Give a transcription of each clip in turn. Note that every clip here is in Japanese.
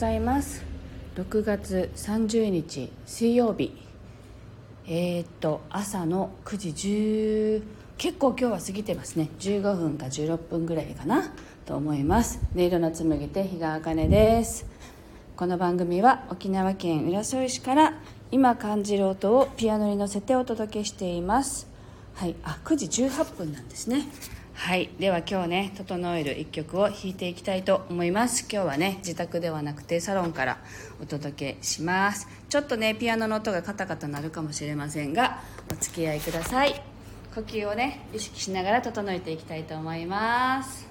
ございます。6月30日水曜日。えー、っと朝の9時10結構今日は過ぎてますね。15分か16分ぐらいかなと思います。音色の紡ぎ手日川茜です。この番組は沖縄県浦添市から今感じる音をピアノに乗せてお届けしています。はいあ9時18分なんですね。はい。では今日ね整える一曲を弾いていきたいと思います。今日はね自宅ではなくてサロンからお届けします。ちょっとねピアノの音がカタカタ鳴るかもしれませんがお付き合いください。呼吸をね意識しながら整えていきたいと思います。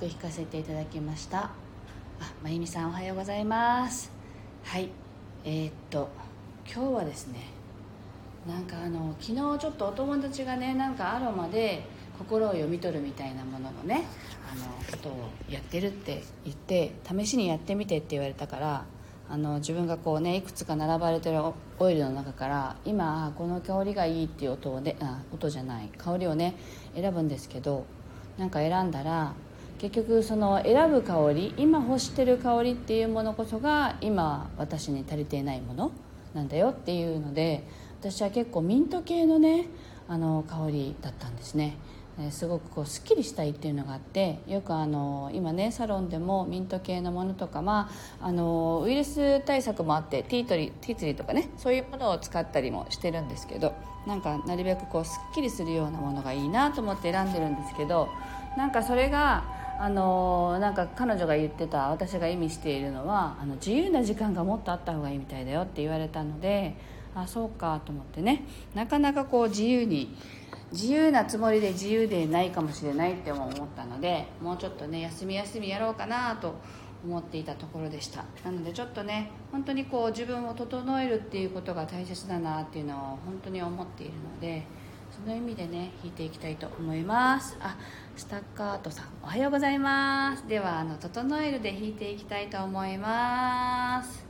曲弾かせていただきました。あまゆみさんおはようございます。はい。えー、っと今日はですねなんかあの昨日ちょっとお友達がねなんかアロマで心を読み取るみたいなもののねあのことをやってるって言って試しにやってみてって言われたからあの自分がこうねいくつか並ばれてるオイルの中から今この香りがいいっていう音をねあ音じゃない香りをね選ぶんですけどなんか選んだら結局その選ぶ香り今欲してる香りっていうものこそが今私に足りていないものなんだよっていうので私は結構ミント系のねあの香りだったんですね。すごくこうすっきりしたいっていうのがあってよくあの今ねサロンでもミント系のものとか、まあ、あのウイルス対策もあってティートリティーツリーとかねそういうものを使ったりもしてるんですけどなんかなるべくこうすっきりするようなものがいいなと思って選んでるんですけどなんかそれがあのなんか彼女が言ってた私が意味しているのはあの自由な時間がもっとあった方がいいみたいだよって言われたのであそうかと思ってね。なかなかこう自由に自由なつもりで自由でないかもしれないって思ったのでもうちょっとね休み休みやろうかなと思っていたところでした。なのでちょっとね本当にこう自分を整えるっていうことが大切だなっていうのを本当に思っているのでその意味でね弾いていきたいと思います。あスタッカートさんおはようございます。ではあの整えるで弾いていきたいと思います。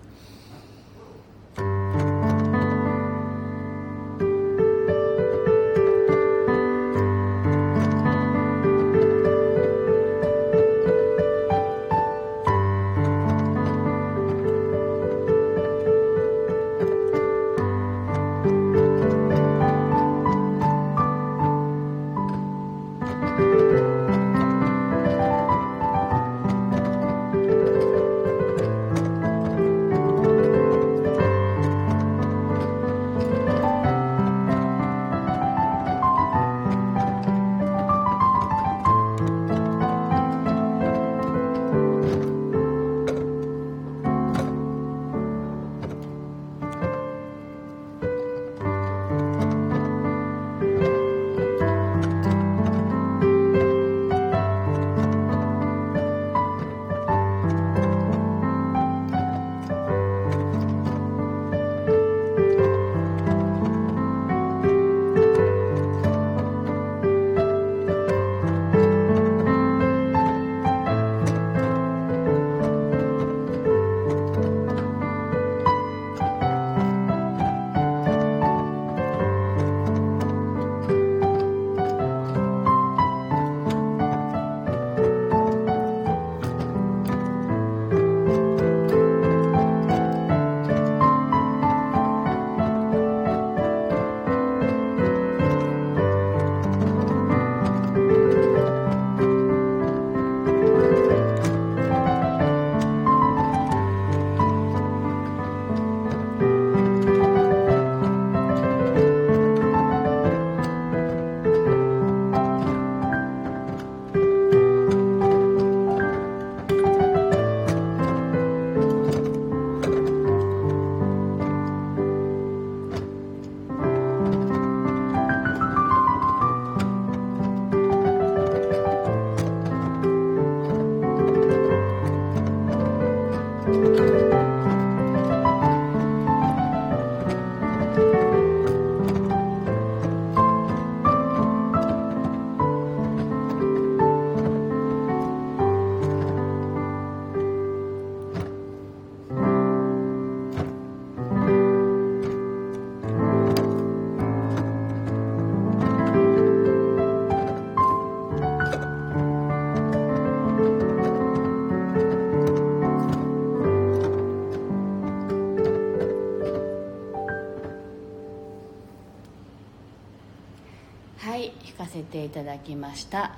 ただきました。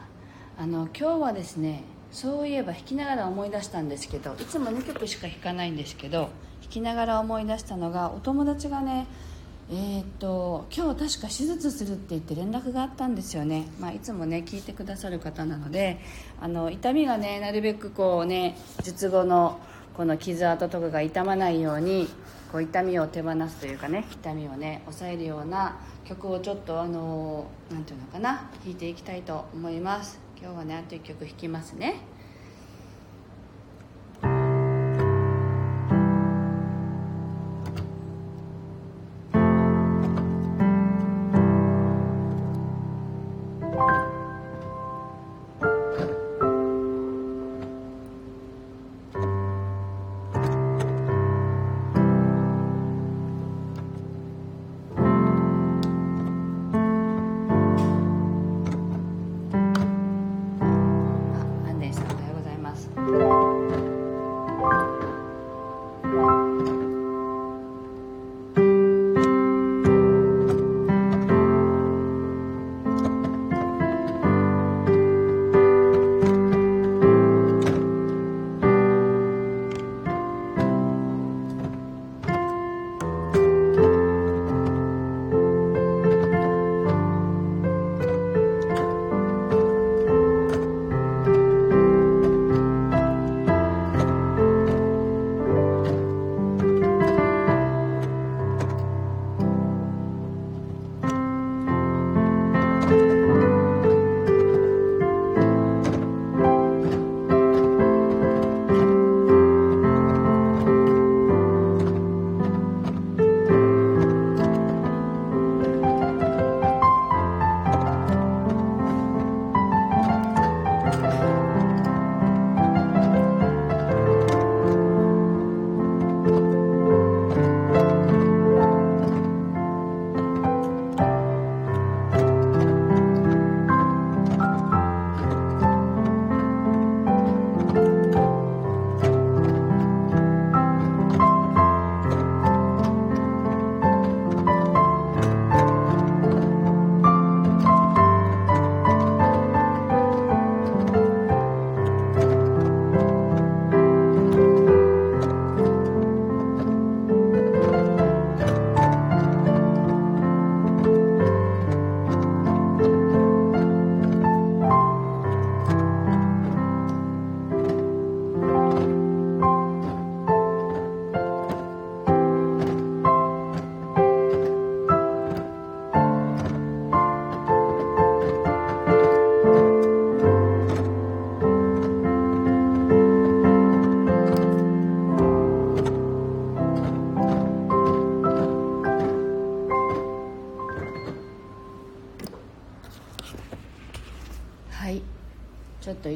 あの今日はですねそういえば弾きながら思い出したんですけどいつも2曲しか弾かないんですけど弾きながら思い出したのがお友達がねえー、っと今日確か手術するって言って連絡があったんですよね、まあ、いつもね聞いてくださる方なのであの痛みがねなるべくこうね術後のこの傷跡とかが痛まないようにこう痛みを手放すというかね痛みをね抑えるような曲をちょっとあの何て言うのかな弾いていきたいと思います。今日はねあと1曲弾きますね。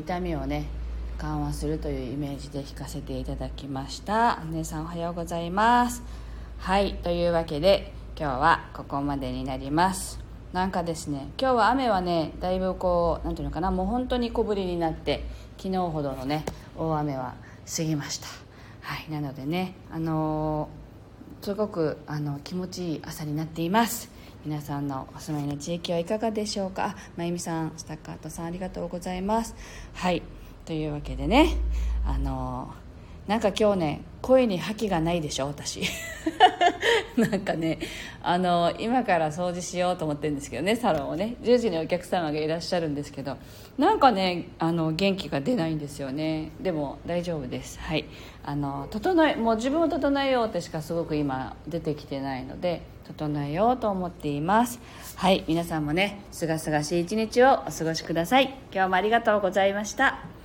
痛みをね緩和するというイメージで弾かせていただきました。姉さんおはようございます。はいというわけで今日はここまでになります。なんかですね今日は雨はねだいぶこう何ていうのかなもう本当に小降りになって昨日ほどのね大雨は過ぎました。はいなのでねあのー、すごくあの気持ちいい朝になっています。皆さんのお住まいの地域はいかがでしょうか？まゆみさんスタッカートさんありがとうございます。はい。というわけでねあのなんか今日ね声に覇気がないでしょ私。なんかねあの今から掃除しようと思ってるんですけどねサロンをね。10時にお客様がいらっしゃるんですけどなんかねあの元気が出ないんですよね。でも大丈夫です。はい。あの整えもう自分を整えようってしかすごく今出てきてないので整えようと思っています。はい皆さんもねすがすがしい一日をお過ごしください。今日もありがとうございました。